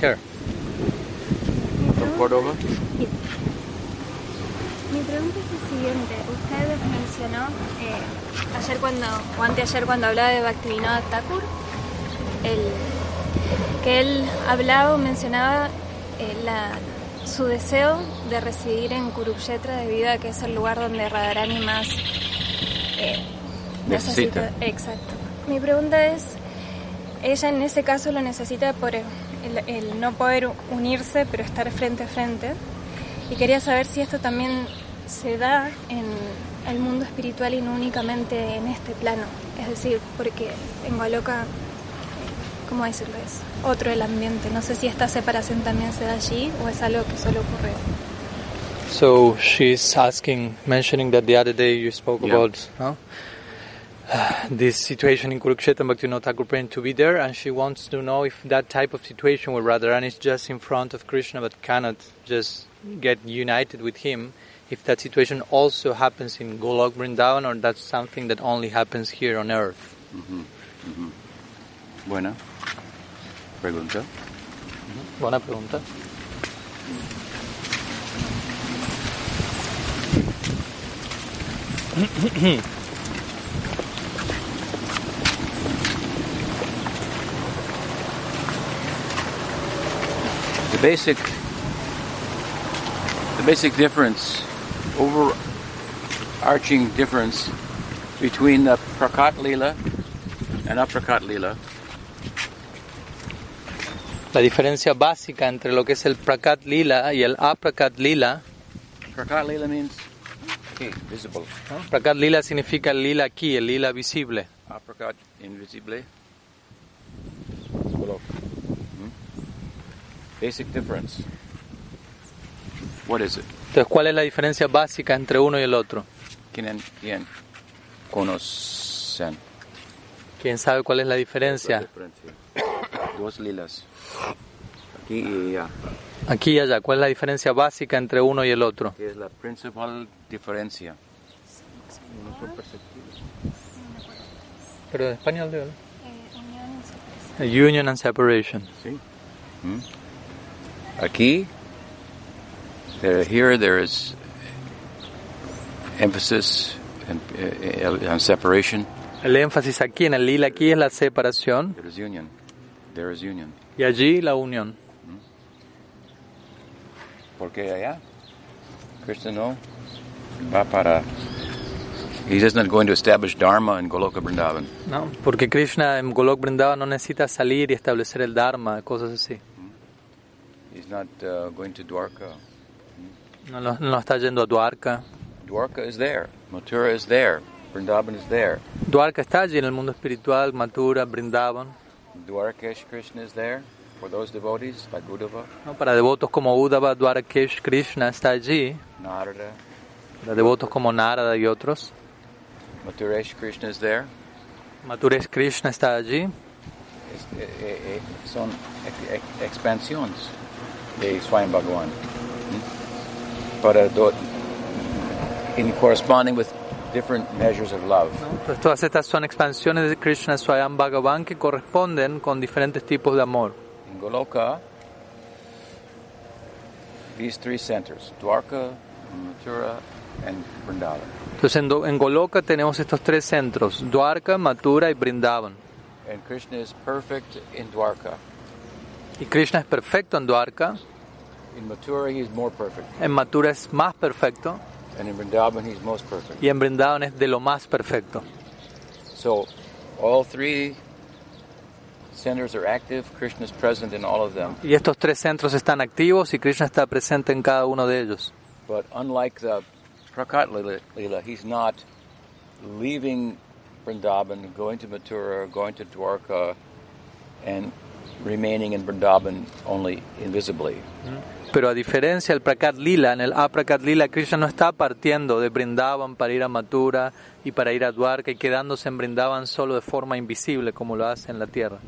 here. Cordova? Yes. Mi pregunta es la siguiente. Usted mencionó eh, ayer cuando, o anteayer cuando hablaba de Bhaktivinoda Thakur, el- que él hablaba o mencionaba eh, la- su deseo de residir en Kurukshetra debido a que es el lugar donde Radharani más eh, Necesita. Exacto. Mi pregunta es, ella en ese caso lo necesita por el, el no poder unirse, pero estar frente a frente. Y quería saber si esto también se da en el mundo espiritual y no únicamente en este plano. Es decir, porque en Goloka, ¿cómo decirlo? Es otro el ambiente. No sé si esta separación también se da allí o es algo que solo ocurre. So she's asking, mentioning that the other day you spoke Yeah. about no? this situation in Kurukshetra and Bhaktivinoda Thakur praying to be there, and she wants to know if that type of situation where Radharani is just in front of Krishna but cannot just get united with him, if that situation also happens in Golok Vrindavan or that's something that only happens here on earth. Mm-hmm. Mm-hmm. Buena. Pregunta. Buena pregunta. basic, the basic difference, overarching difference between the Prakat Lila and Aprakat Lila La diferencia básica entre lo que es el Prakat Lila y el Aprakat Lila, Prakat Lila means visible. ¿no? Prakat Lila significa el lila aquí, el lila visible. Aprakat invisible. Golok. Basic difference. What is it? Entonces, ¿cuál es la diferencia básica entre uno y el otro? ¿Quién, quién conocen? ¿Quién sabe cuál es la diferencia? Dos lilas. Aquí y allá. Aquí y allá, ¿cuál es la diferencia básica entre uno y el otro? Que es la principal diferencia. Pero en español de Union and separation. ¿Sí? ¿Mm? Aquí, here there is emphasis and, uh, on separation. El énfasis aquí en el lila aquí es la separación There is union. There is union. y allí la unión. Porque allá, Krishna no va para. He is not going to establish Dharma in Goloka Vrindavan. ¿no? Porque Krishna en Golok Vrindavan no necesita salir y establecer el Dharma, cosas así. He's not uh, going to Dwarka. No, lo- no está yendo a Dwarka. Dwarka is there. Mathura is there. Vrindavan is there. Dwarka está allí en el mundo espiritual, Mathura, Brindavan. Dwarkesh Krishna is there for those devotees like Uddhava, ¿no? Para devotos como Uddhava, Dwarkesh, Krishna está allí. Narada. Para devotos como Narada y otros. Mathuresh Krishna is there. Mathuresh Krishna está allí. Es- eh, eh, eh, son ex- ex- expansiones de Swayam Bhagavan. Para uh, do- in corresponding with different measures of love. Entonces todas estas son expansiones de Krishna Swayam Bhagavan que corresponden con diferentes tipos de amor. In Goloka, these three centers, Dwarka, Mathura, and Vrindavan. Entonces en, Do- en Goloka tenemos estos tres centros, Dwarka, Mathura y Brindavan. And Krishna is perfect in Dwarka. Y Krishna es perfecto en Dwarka, In Mathura, he is more perfect. en Mathura es más perfecto And in Vrindavan, he's most perfect. y en Brindavan es de lo más perfecto. So, all three centers are active. Krishna is present in all of them. Y estos tres centros están activos y Krishna está presente en cada uno de ellos. But unlike the Prakat Lila, Lila, he's not leaving Vrindavan, going to Mathura, going to Dwarka, and remaining in Vrindavan only invisibly. Pero a diferencia del Prakat Lila, en el Aprakat Lila, Krishna no está partiendo de Brindavan para ir a Mathura y para ir a Dwarka y quedándose en Brindavan solo de forma invisible como lo hace en la tierra.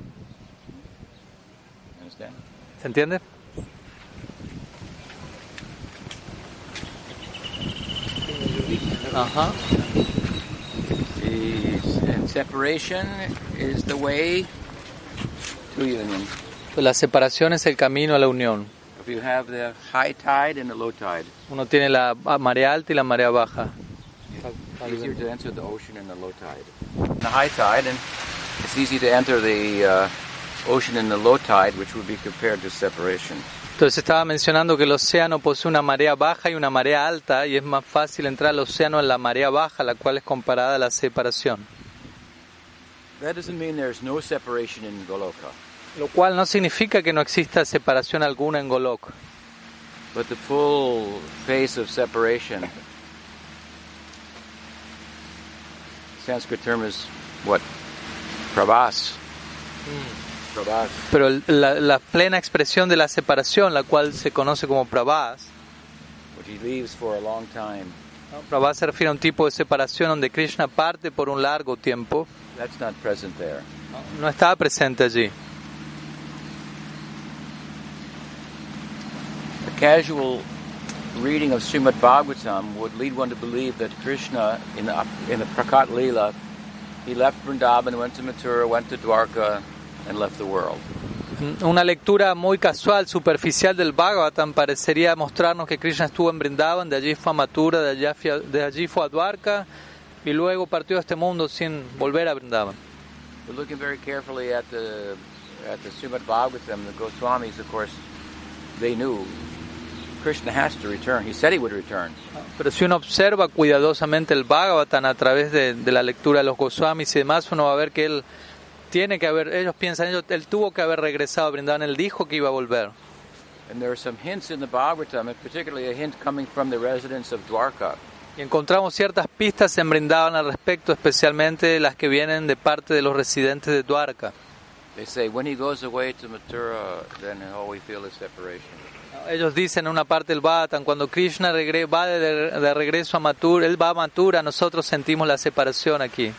¿Se entiende? Ajá. Is- And separation is the way to union. La separación es el camino a la unión. If you have the high tide and the low tide, Uno tiene la marea alta y la marea baja. it's easier to enter the ocean in the low tide. The high tide, and it's easy to enter the uh, ocean in the low tide, which would be compared to separation. Entonces estaba mencionando que el océano posee una marea baja y una marea alta y es más fácil entrar al océano en la marea baja, la cual es comparada a la separación. That doesn't mean there's no separation in Goloka, Lo cual no significa que no exista separación alguna en Golok, but the full face of separation. Sanskrit term is what? Prabhas. Prabhas. pero la, la plena expresión de la separación, la cual se conoce como Prabhas, which he leaves for a long time. Prabhas se refiere a un tipo de separación donde Krishna parte por un largo tiempo, That's not present there. no estaba presente allí. A casual reading of Srimad Bhagavatam would lead one to believe that Krishna, in the, in the Prakat Leela, he left Vrindavan, went to Mathura, went to Dwarka, and left the world. Una lectura muy casual, superficial del Bhagavatam parecería mostrarnos que Krishna estuvo en Brindavan, de allí fue a Mathura, de, allá fui a- de allí fue a Dwarka y luego partió de este mundo sin volver a Brindavan. But looking very carefully at the at the Srimad Bhagavatam, the Goswamis, of course, they knew Krishna has to return. He said he would return. Pero si uno observa cuidadosamente el Bhagavatam a través de, de la lectura de los Goswamis y demás, uno va a ver que él tiene que haber, ellos piensan, ellos, él tuvo que haber regresado a Brindavan, él dijo que iba a volver. And there are some hints in the Bhagavatam, and particularly a hint coming from the residents of Dwarka. Y encontramos ciertas pistas en Brindavan al respecto, especialmente las que vienen de parte de los residentes de Dwarka. They say when he goes away to Mathura, then all we feel is separation. Ellos dicen en una parte del Bhagavatam, cuando Krishna va de, de regreso a Mathura, él va a Mathura, nosotros sentimos la separación aquí.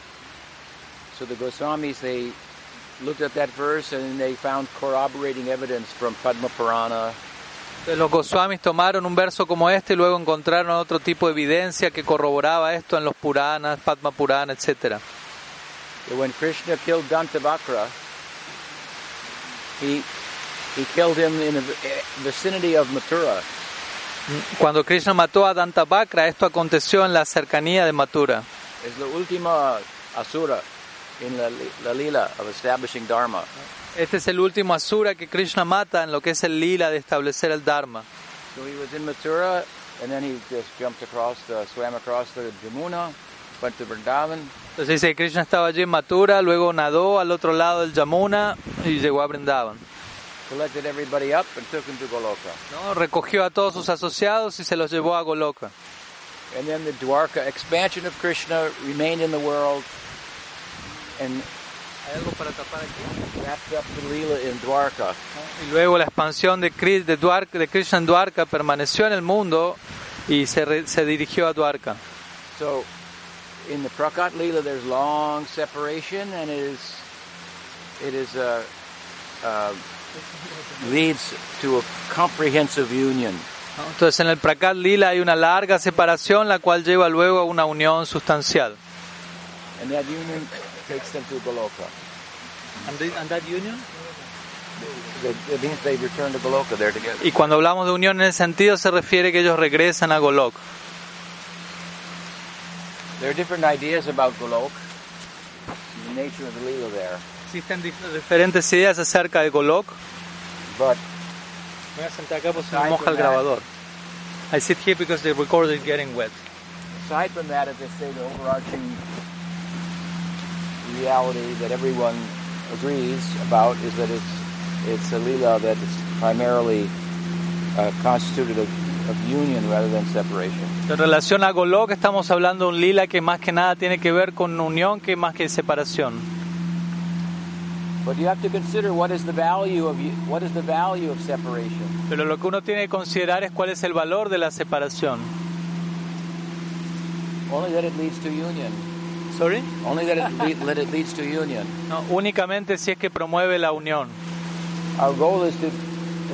So the Goswamis they looked at that verse and they found corroborating evidence from Padma Purana, Entonces, Los Goswamis tomaron un verso como este y luego encontraron otro tipo de evidencia que corroboraba esto en los Puranas, Padma Purana, etc. that when Krishna killed Dantavakra, he he killed him in the vicinity of Mathura. Cuando Krishna mató a Dantavakra, esto aconteció en la cercanía de Mathura. Is the ultima asura in the, the lila of establishing dharma. Este es el último asura que Krishna mata en lo que es el lila de establecer el Dharma. So he was in Mathura, and then he just jumped across, the, swam across the Jamuna, went to Vrindavan, Entonces dice que Krishna estaba allí en Mathura, luego nadó al otro lado del Yamuna y llegó a Brindavan. collected everybody up, and took him to Goloka. ¿no? Recogió a todos sus asociados y se los llevó a Goloka. And then the Dwarka expansion of Krishna remained in the world and ¿Hay algo para tapar aquí? wrapped up the Leela in Dwarka. Y luego la expansión de, de, Dwarka- de Krishna en Dwarka permaneció en el mundo y se, re- se dirigió a Dwarka. So in the Prakat Leela, there's long separation, and it is it is uh, leads to a comprehensive union. Entonces en el Prakat Lila hay una larga separación, la cual lleva luego a una unión sustancial. And that union takes them to Goloka. union? It means they return to Goloka. They're together. Y cuando hablamos de unión en ese sentido se refiere que ellos regresan a Golok. There are different ideas about Golok, the nature of the Leela there. Existen dif- diferentes ideas acerca de Golok. But Voy a sentar acá porque se me moja el grabador. I sit here because the recorder is getting wet. aside from that, as I say, the overarching reality that everyone agrees about is that it's it's a lila that is primarily uh, constituted of, of union rather than separation. En relación a Golok estamos hablando de un lila que más que nada tiene que ver con unión que más que separación. But you have to consider what is the value of what is the value of separation. Pero lo que uno tiene que considerar es cuál es el valor de la separación. Only that it leads to union. Sorry? Only that it, le- that it leads to union. No, únicamente si es que promueve la unión. Our goal is to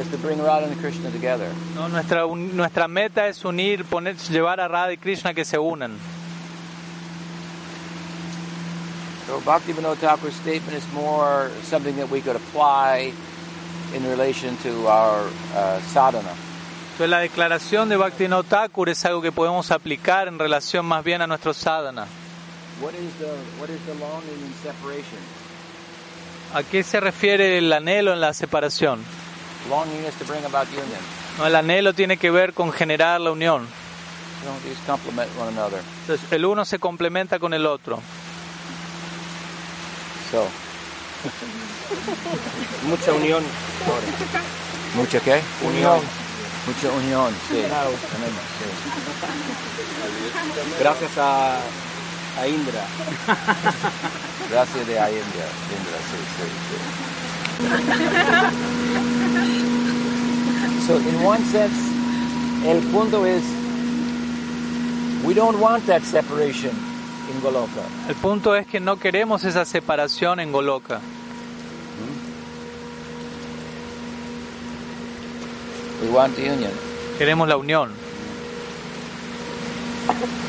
is to bring Radha and Krishna together. No, nuestra, un- nuestra meta es unir, poner, llevar a Radha y Krishna que se unan. So Bhakti Vinod Thakur's statement is more something that we could apply in relation to our uh, sadhana. Entonces la declaración de Bhaktivinoda Thakur es algo que podemos aplicar en relación más bien a nuestro sadhana. ¿A qué se refiere el anhelo en la separación? Longing is to bring about union. No, el anhelo tiene que ver con generar la unión. You know, these complement one another. Entonces el uno se complementa con el otro. So, Mucha unión. mucha qué? Unión. Mucha unión, sí. Claro. Tenemos, sí. Gracias a, a Indra. Gracias de ahí India, Indra, sí, sí, sí. So, in one sense, el punto es, we don't want that separation in Goloka. El punto es que no queremos esa separación en Goloka. We want the union. Queremos la unión.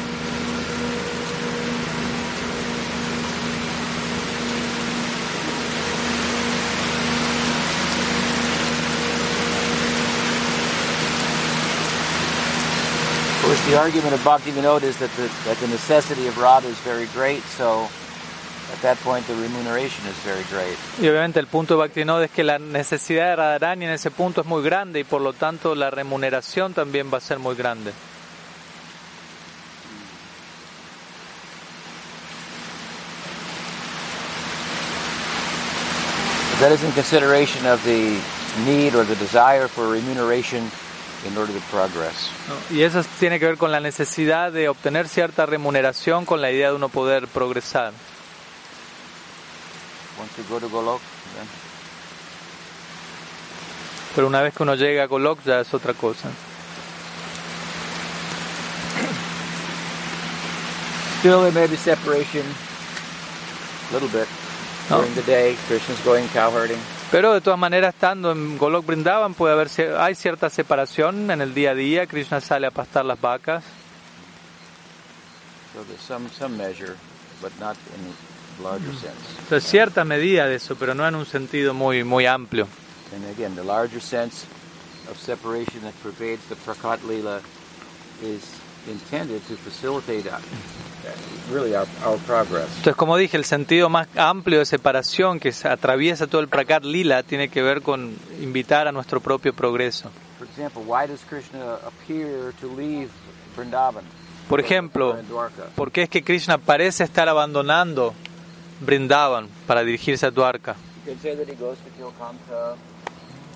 the argument of Bhaktivinoda is that the, that the necessity of Radha is very great, so at that point the remuneration is very great. Y obviamente el punto de Bhaktivinoda es que la necesidad de Radharani en ese punto es muy grande y por lo tanto la remuneración también va a ser muy grande. That is in consideration of the need or the desire for remuneration in order to progress. Y eso tiene que ver con la necesidad de obtener cierta remuneración con la idea de uno poder progresar. Once you go to Golok, then Pero una vez que uno llega a Golok ya es otra cosa. still there may be separation, a little bit. During the day, Krishna's going cow herding. Pero de todas maneras, estando en Golok Brindavan, puede haber, hay cierta separación en el día a día. Krishna sale a pastar las vacas. So there's some, some measure, but not in a larger sense. Entonces, cierta medida de eso, pero no en un sentido muy, muy amplio. And again, the larger sense of separation that pervades the Prakat Lila is intended to facilitate Entonces, como dije, el sentido más amplio de separación que atraviesa todo el Prakat Lila tiene que ver con invitar a nuestro propio progreso. For example, why does Krishna appear to leave Vrindavan? Por ejemplo? ¿por qué es que Krishna parece estar abandonando Brindavan para dirigirse a Dwarka? You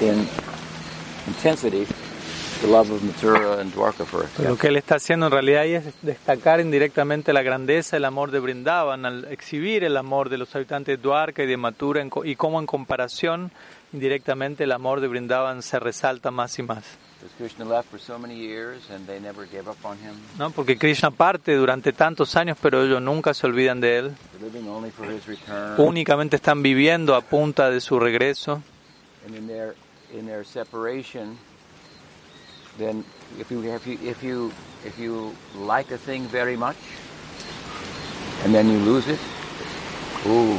in intensity the love of Mathura and Dwarka, for Lo que él está haciendo en realidad ahí es destacar indirectamente la grandeza, el amor de Brindavan, al exhibir el amor de los habitantes de Dwarka y de Mathura en y cómo en comparación indirectamente el amor de Brindavan se resalta más y más. Because Krishna left for so many years and they never gave up on him. ¿no? Porque Krishna parte durante tantos años, pero ellos nunca se olvidan de él. Únicamente están viviendo a punta de su regreso. and in their in their separation, then if you if you if you if you like a thing very much, and then you lose it, ooh,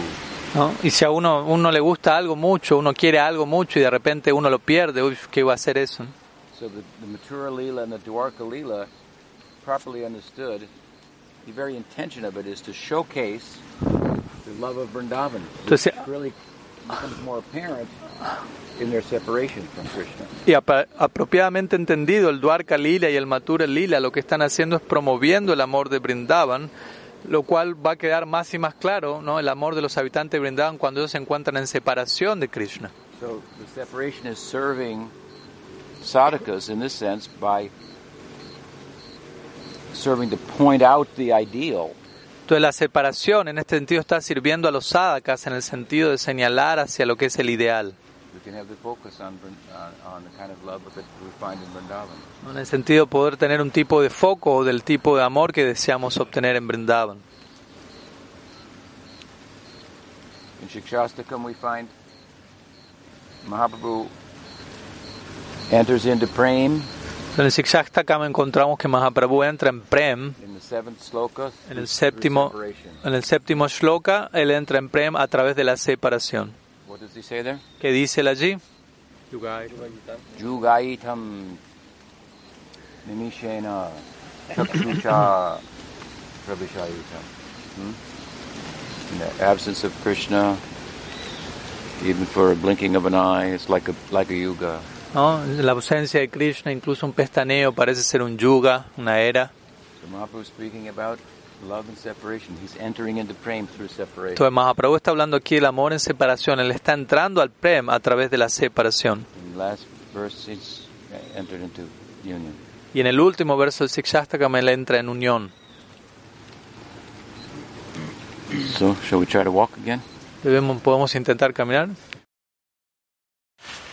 ¿no? Y si a uno, uno le gusta algo mucho, uno quiere algo mucho y de repente uno lo pierde, uy, ¿qué va a hacer eso? so the, the Leela and the Dwarka Leela, properly understood, the very intention of it is to showcase the love of Vrindavan. Entonces- really becomes more apparent in their separation from Krishna. Y apropiadamente entendido, el Dwarka Lila y el Mathura Lila lo que están haciendo es promoviendo el amor de Brindavan, lo cual va a quedar más y más claro, ¿no? El amor de los habitantes de Brindavan cuando ellos se encuentran en separación de Krishna. So the separation is serving sadhakas in this sense by serving to point out the ideal Entonces la separación en este sentido está sirviendo a los sadhakas en el sentido de señalar hacia lo que es el ideal. Vrindavan. En el sentido de poder tener un tipo de foco del tipo de amor que deseamos obtener en Brindavan. In Shikshastakam, we find Mahaprabhu enters into Prem En el Sikshastakam encontramos que Mahaprabhu entra en Prem. En el séptimo, en el séptimo shloka, él entra en Prem a través de la separación. What does he say there? ¿Qué dice él allí? Jugaitam Nimishena Chakshusha Prabhishayitam. Hmm? In the absence of Krishna, even for a blinking of an eye, it's like a like a yuga. ¿No? La ausencia de Krishna, incluso un pestaneo, parece ser un yuga, una era. Entonces Mahaprabhu está hablando aquí del amor en separación. Él está entrando al Prem a través de la separación. Y en el último verso del Sikshastakam él entra en unión. So, shall we try to walk again? Debemos, podemos intentar caminar.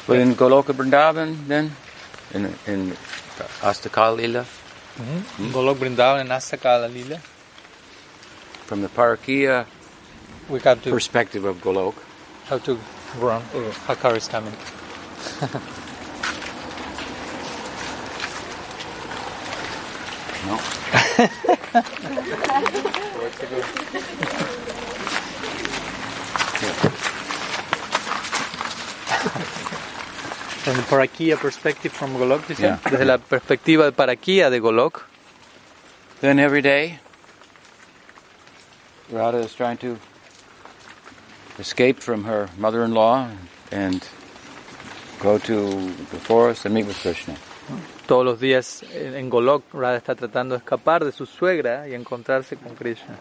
But in Goloka Vrindavan, then, in, in Astakal Mm-hmm. Lila, Golok Brindavan en Asakala Lila. from the Parakiya We have to perspective of Golok, How to run. Uh, oh, Hakar is coming. no? From the Parakia perspective from Golok, dice. Yeah. Desde la perspectiva de Parakia de Golok. Then every day, Radha is trying to escape from her mother-in-law and go to the forest and meet with Krishna. Todos los días en en Golok, Radha está tratando de escapar de su suegra y encontrarse con Krishna.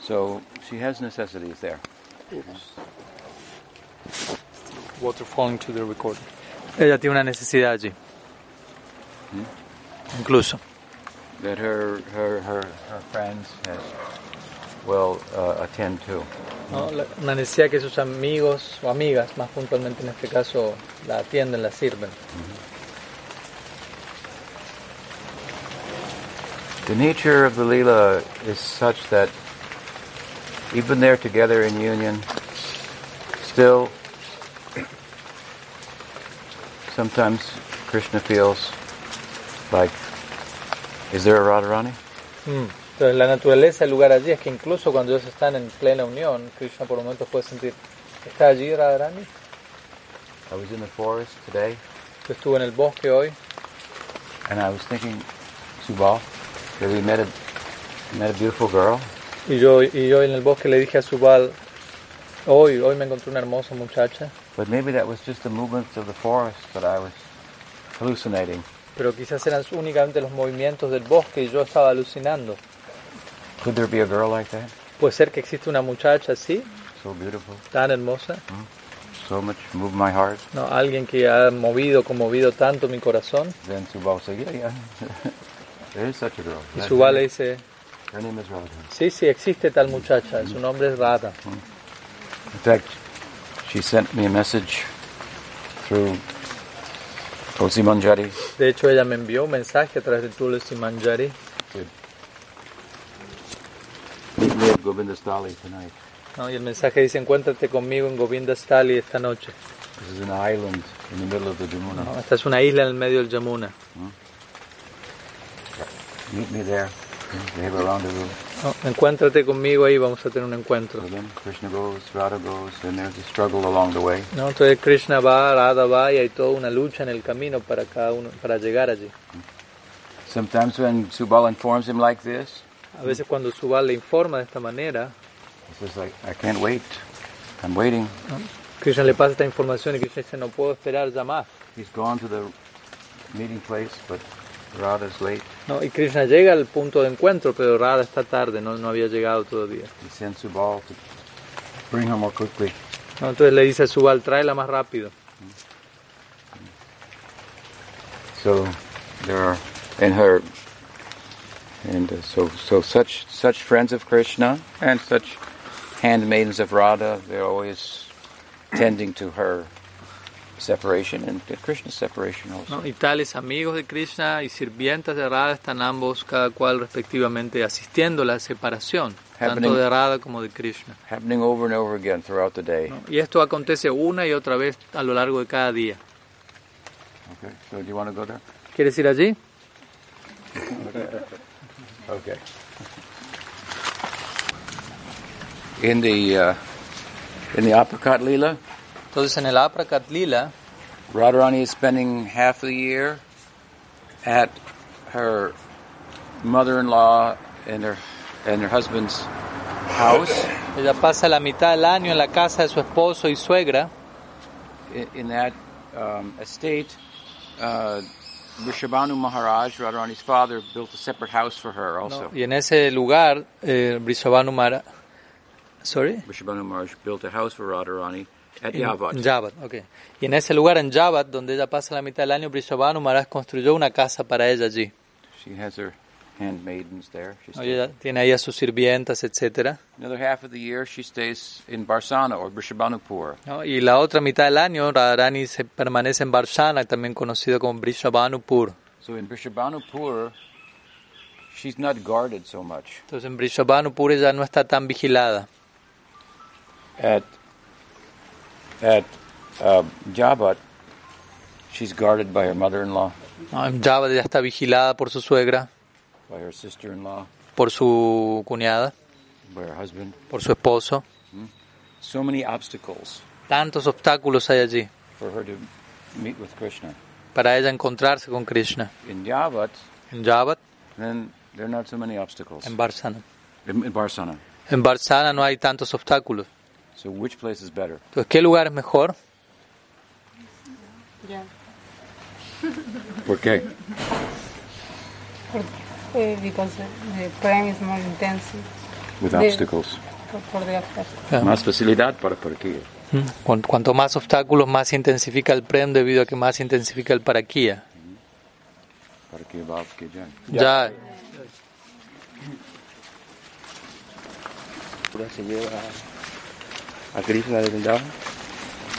So she has necessities there. Water falling to the recorder. Ella tiene una necesidad allí. Incluso. that her her her, her friends has will uh, attend to. ¿no? La- Una necesidad que sus amigos o amigas, más puntualmente en este caso, la atienden, la sirven. The nature of the lila is such that even they're together in union, still sometimes Krishna feels like, is there a Radharani? Mm. Entonces la naturaleza del lugar allí es que incluso cuando ellos están en plena unión, Krishna por momentos puede sentir, ¿está allí Radharani? I was in the forest today Yo estuve en el bosque hoy and I was thinking, Subal, that we met a met a beautiful girl y yo, y yo en el bosque le dije a Subal, hoy, hoy me encontré una hermosa muchacha, But maybe that was just the movements of the forest that I was hallucinating. pero quizás eran únicamente los movimientos del bosque y yo estaba alucinando. Could there be a girl like that? Puede ser que existe una muchacha así, So beautiful, tan hermosa, so much moved my heart. ¿no? alguien que ha movido, conmovido tanto mi corazón. Then Subal said, yeah, yeah, there is such a girl. Y Subal le dice, Her name is Radha. sí, sí, existe tal muchacha, su nombre es Radha. In fact, she sent me a message through Tulsi Manjari. De hecho, ella me envió un mensaje a través de Tulsi Manjari. Meet me at Govindastali tonight. ¿no? Y el mensaje dice, encuéntrate conmigo en Govinda Stali esta noche. This is an island in the middle of the Jamuna. ¿no? Esta es una isla en el medio del Yamuna. Meet me there. We have a rendezvous. ¿No? Encuéntrate conmigo ahí, vamos a tener un encuentro. Krishna goes, Radha goes, and there's a struggle along the way. ¿no? Entonces Krishna va, Radha va y hay toda una lucha en el camino para cada uno, para llegar allí. Sometimes when Subal informs him like this, A veces cuando Subal le informa de esta manera, he says, like, I can't wait. I'm waiting. Krishna le pasa esta información y Krishna dice, no puedo esperar ya más. He's gone to the meeting place, but Radha's late. ¿No? Y Krishna llega al punto de encuentro, pero Radha está tarde, no, no había llegado todavía. Bring her more quickly. ¿no? Entonces le dice a Subal, tráela más rápido. So there are, and her, and uh, so so such such friends of Krishna and such handmaidens of Radha, they're always tending to her separation and Krishna's separation also. ¿no? Y tales amigos de Krishna y sirvientas de Radha están ambos, cada cual respectivamente, asistiendo a la separación, tanto Happening. de Radha como de Krishna. Happening over and over again throughout the day. ¿no? Y esto acontece una y otra vez a lo largo de cada día. Okay, so do you want to go there? ¿Quieres ir allí? Okay. In the uh, in the apricot lila, Entonces en el Aprakat Lila, Radharani is spending half of the year at her mother-in-law and her and her husband's house. ella pasa la mitad del año en la casa de su esposo y suegra. In, in that um, estate, uh, Rishabhanu Maharaj, Radharani's father, built a separate house for her also. ¿no? Y en ese lugar, eh, Vrishabhanu Mara- Sorry? Rishabhanu Maharaj built a house for Radharani En- Yavat, ok. Y en ese lugar, en Yavat, donde ella pasa la mitad del año, Vrishabhanu Maharaj construyó una casa para ella allí. She has her handmaidens there. She ella tiene ahí a sus sirvientas, etcétera. Another half of the year, she stays in Barsana or Rishabhanupur. ¿no? Y la otra mitad del año, Radharani se permanece en Barshana, también conocido como Vrishabhanupur. So in Rishabhanupur, she's not guarded so much. Entonces en Vrishabhanupur ella no está tan vigilada. At at uh, Jabat, she's guarded by her mother-in-law. En Yavat ella está vigilada por su suegra, by her sister-in-law, por su cuñada, by her husband. por su esposo. So many obstacles Tantos obstáculos hay allí for her to meet with Krishna. para ella encontrarse con Krishna. In Jabat, En Yavat, then there are not so many obstacles. en Barsana. In, in Barsana. En Barsana no hay tantos obstáculos. So which place is better? Entonces, ¿qué lugar es mejor? ¿Por qué? Eh, because the prime is more intense With The- obstacles. the. Claro. Más facilidad para por aquí. Mm. Cuan- Cuanto más obstáculos, más intensifica el prem debido a que más intensifica el paraquía. Ya. Ya, se lleva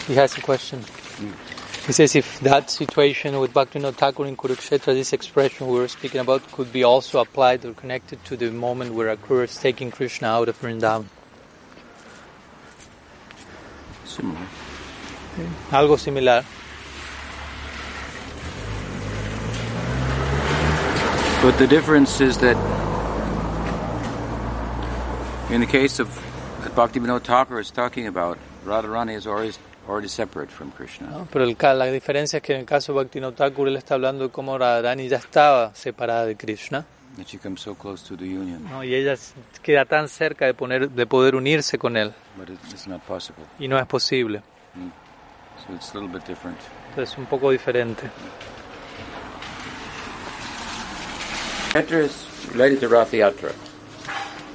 he has a question. He says if that situation with Bhaktivinoda Thakur in Kurukshetra, this expression we were speaking about, could be also applied or connected to the moment where Akrura is taking Krishna out of Vrindavan. Similar. Algo similar. But the difference is that in the case of that Bhakti Vinod Thakur is talking about, Radharani is already, already separate from Krishna. ¿no? Pero el la diferencia es que en el caso de Bhaktivinoda Thakur él está hablando de cómo Radharani ya estaba separada de Krishna. That she comes so close to the union. ¿no? Y ella queda tan cerca de, poner, de poder unirse con él. But it, it's not possible. Y no es posible. So it's a little bit different. Entonces es un poco diferente. Petra is related to Rath Yatra.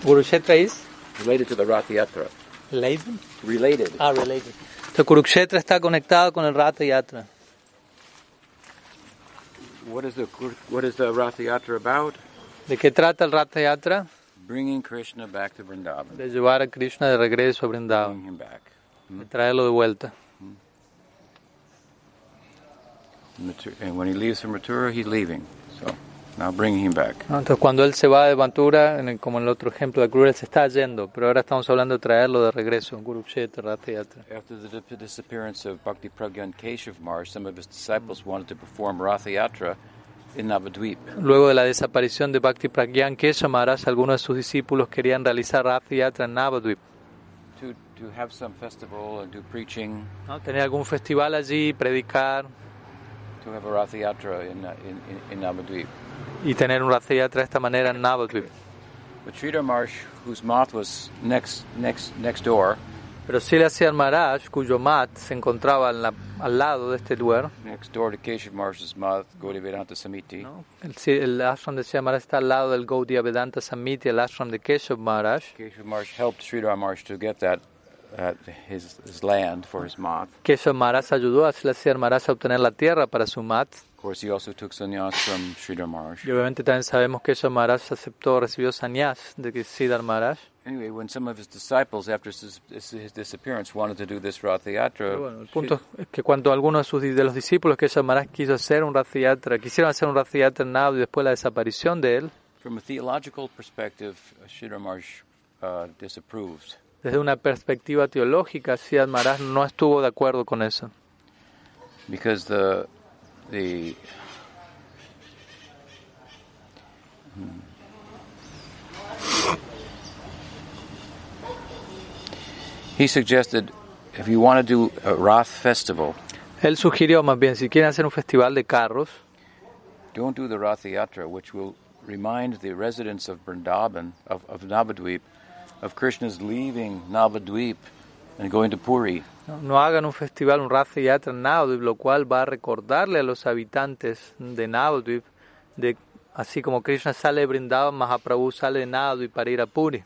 Kurukshetra is Related to the Rath Yatra. related. Related. Ah, related. Entonces Kurukshetra está conectado con el Rata Yatra. What is the what is the Rath Yatra about? ¿De qué trata el Rata Yatra? Bringing Krishna back to Vrindavan. De llevar a Krishna de regreso a Vrindavan, Bringing him back. de traerlo de vuelta. Mathura- And when he leaves from Mathura, he's leaving. Entonces cuando él se va de Mathura, en el- como en el otro ejemplo de él se está yendo, pero ahora estamos hablando de traerlo de regreso, Kurukshetra, Rata Yatra. After the dip- disappearance of Bhakti Pragyan Keshav Maharaj, some of his disciples wanted to perform Ratha Yatra in Navadvip. Luego de la desaparición de Bhakti Pragyan Kesha Maharaj, algunos de sus discípulos querían realizar Rata Yatra en Navadvip. To, to have some festival and do preaching, ¿no? Tener algún festival allí, predicar to have a in, uh, in, in, in Navadvip. y tener un Rata Yatra de esta manera en Navadvip. But Sridhar Maharaj, whose mouth was next, next, next door, Pero Silasiyar Maharaj, cuyo mat se encontraba en la- al lado de este lugar, next door to Keshav Maharaj's mouth, Gaudiya Vedanta Samiti, ¿no? el, el ashram de Siya Maharaj está al lado del Gaudiya Vedanta Samiti, el ashram de Keshav Maharaj. Keshav Maharaj helped Sridhar Maharaj to get that, uh, his, his land for his mouth. Keshav Maharaj ayudó a Maharaj a obtener la tierra para su mat. Of course, he also took sannyas from Sridhar Maharaj. Y obviamente también sabemos que Maharaj aceptó, recibió sannyas de Siddhar Maharaj. anyway, when some of his disciples, after his, his disappearance, wanted to do this Rath Yatra, bueno, el punto es que cuando algunos de, sus, de los discípulos que Maharaj quiso hacer un Rath Yatra, quisieron hacer un Rath Yatra en Navadvip después de la desaparición de él, from a theological perspective, Sridhar Maharaj uh, disapproved. Desde una perspectiva teológica, Siddharth Maharaj no estuvo de acuerdo con eso. because the the hmm. he suggested if you want to do a Rath festival, Él sugirió más bien, si quieren hacer un festival de carros, don't do the Rath Yatra, which will remind the residents of Vrindavan, of, of Navadvip, of Krishna's leaving Navadvip and going to Puri. no, no hagan un festival, un Rath Yatra en Navadvip, lo cual va a recordarle a los habitantes de Navadvip, de, así como Krishna sale de Vrindavan, Mahaprabhu sale de Navadvip para ir a Puri.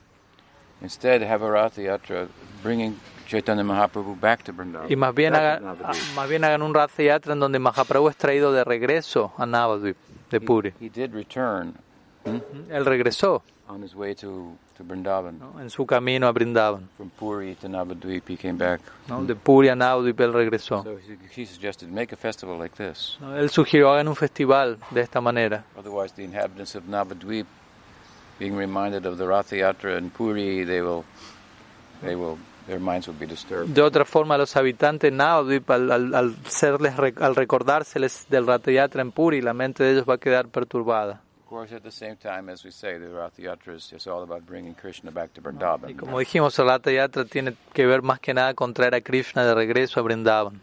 Instead, have a Rath Yatra bringing Chaitanya Mahaprabhu back to Vrindavan. Y más bien, hagan, Navadvip. más bien hagan un Rath Yatra en donde Mahaprabhu es traído de regreso a Navadvip, de Puri. He, he did return hmm, Él regresó on his way to, to Vrindavan. ¿no? en su camino a Brindavan. From Puri to Navadvip, he came back. ¿no? De Puri a Navadvip él regresó. So he, he suggested make a festival like this. ¿no? Él sugirió hagan un festival de esta manera. Otherwise, the inhabitants of Navadvip, being reminded of the Rath Yatra in Puri, they will, they will, their minds will be disturbed. De otra forma, los habitantes de Navadvip, al, al, al, serles, al recordárseles del Rath Yatra en Puri, la mente de ellos va a quedar perturbada. Vrindavan. como dijimos, el Rath Yatra tiene que ver más que nada con traer a Krishna de regreso a Brindavan.